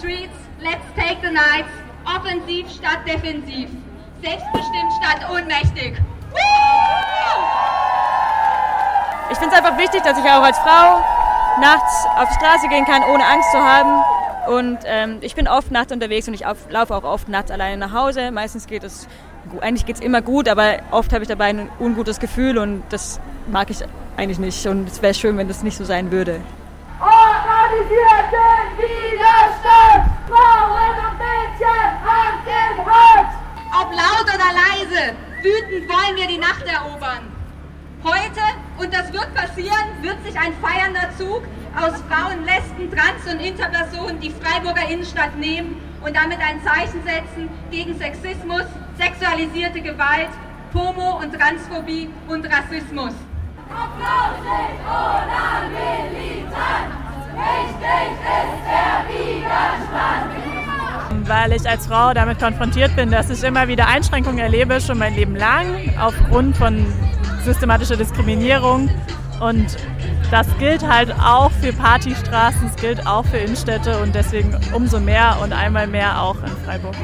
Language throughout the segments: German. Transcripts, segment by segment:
streets, let's take the nights. Offensiv statt defensiv. Selbstbestimmt statt ohnmächtig. Ich finde es einfach wichtig, dass ich auch als Frau nachts auf die Straße gehen kann, ohne Angst zu haben. Und ähm, ich bin oft nachts unterwegs und ich laufe auch oft nachts alleine nach Hause. Meistens geht es, eigentlich geht es immer gut, aber oft habe ich dabei ein ungutes Gefühl und das mag ich eigentlich nicht. Und es wäre schön, wenn das nicht so sein würde. Widerstand! Frauen und Mädchen, Hand in Hand! Ob laut oder leise, wütend wollen wir die Nacht erobern. Heute, und das wird passieren, wird sich ein feiernder Zug aus Frauen, Lesben, Trans- und Interpersonen die Freiburger Innenstadt nehmen und damit ein Zeichen setzen gegen Sexismus, sexualisierte Gewalt, Homo- und Transphobie und Rassismus. Applaus nicht ohne Militanz, wichtig ist der Widerstand. Weil ich als Frau damit konfrontiert bin, dass ich immer wieder Einschränkungen erlebe, schon mein Leben lang, aufgrund von systematische Diskriminierung. Und das gilt halt auch für Partystraßen, es gilt auch für Innenstädte und deswegen umso mehr und einmal mehr auch in Freiburg.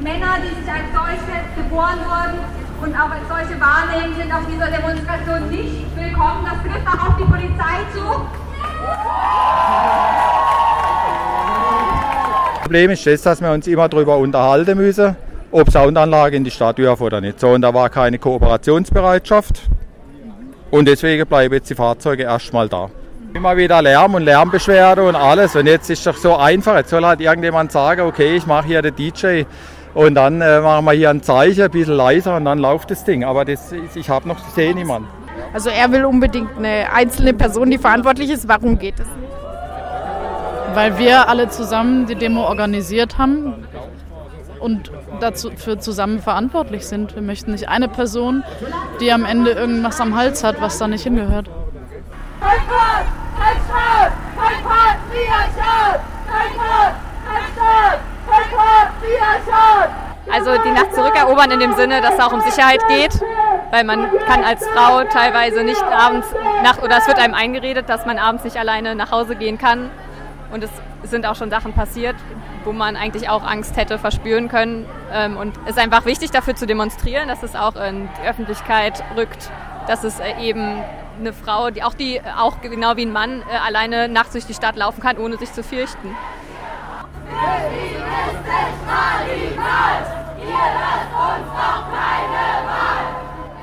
Männer, die sich als solche geboren wurden und auch als solche wahrnehmen, sind auf dieser Demonstration nicht willkommen. Das trifft auch auf die Polizei zu. Problem ist das, dass wir uns immer darüber unterhalten müssen, ob Soundanlage in die Stadt dürfen oder nicht. So, und da war keine Kooperationsbereitschaft. Und deswegen bleiben jetzt die Fahrzeuge erstmal da. Immer wieder Lärm und Lärmbeschwerde und alles. Und jetzt ist doch so einfach. Jetzt soll halt irgendjemand sagen, okay, ich mache hier den DJ und dann äh, machen wir hier ein Zeichen, ein bisschen leiser und dann läuft das Ding. Aber das, ich habe noch, ich sehe niemanden. Also er will unbedingt eine einzelne Person, die verantwortlich ist. Warum geht es nicht? weil wir alle zusammen die Demo organisiert haben und dafür zusammen verantwortlich sind. Wir möchten nicht eine Person, die am Ende irgendwas am Hals hat, was da nicht hingehört. Also die Nacht zurückerobern in dem Sinne, dass es auch um Sicherheit geht, weil man kann als Frau teilweise nicht abends nach oder es wird einem eingeredet, dass man abends nicht alleine nach Hause gehen kann und es sind auch schon Sachen passiert, wo man eigentlich auch Angst hätte verspüren können. Ähm, und es ist einfach wichtig dafür zu demonstrieren, dass es auch in die Öffentlichkeit rückt, dass es äh, eben eine Frau, die auch die auch genau wie ein Mann äh, alleine nachts durch die Stadt laufen kann, ohne sich zu fürchten.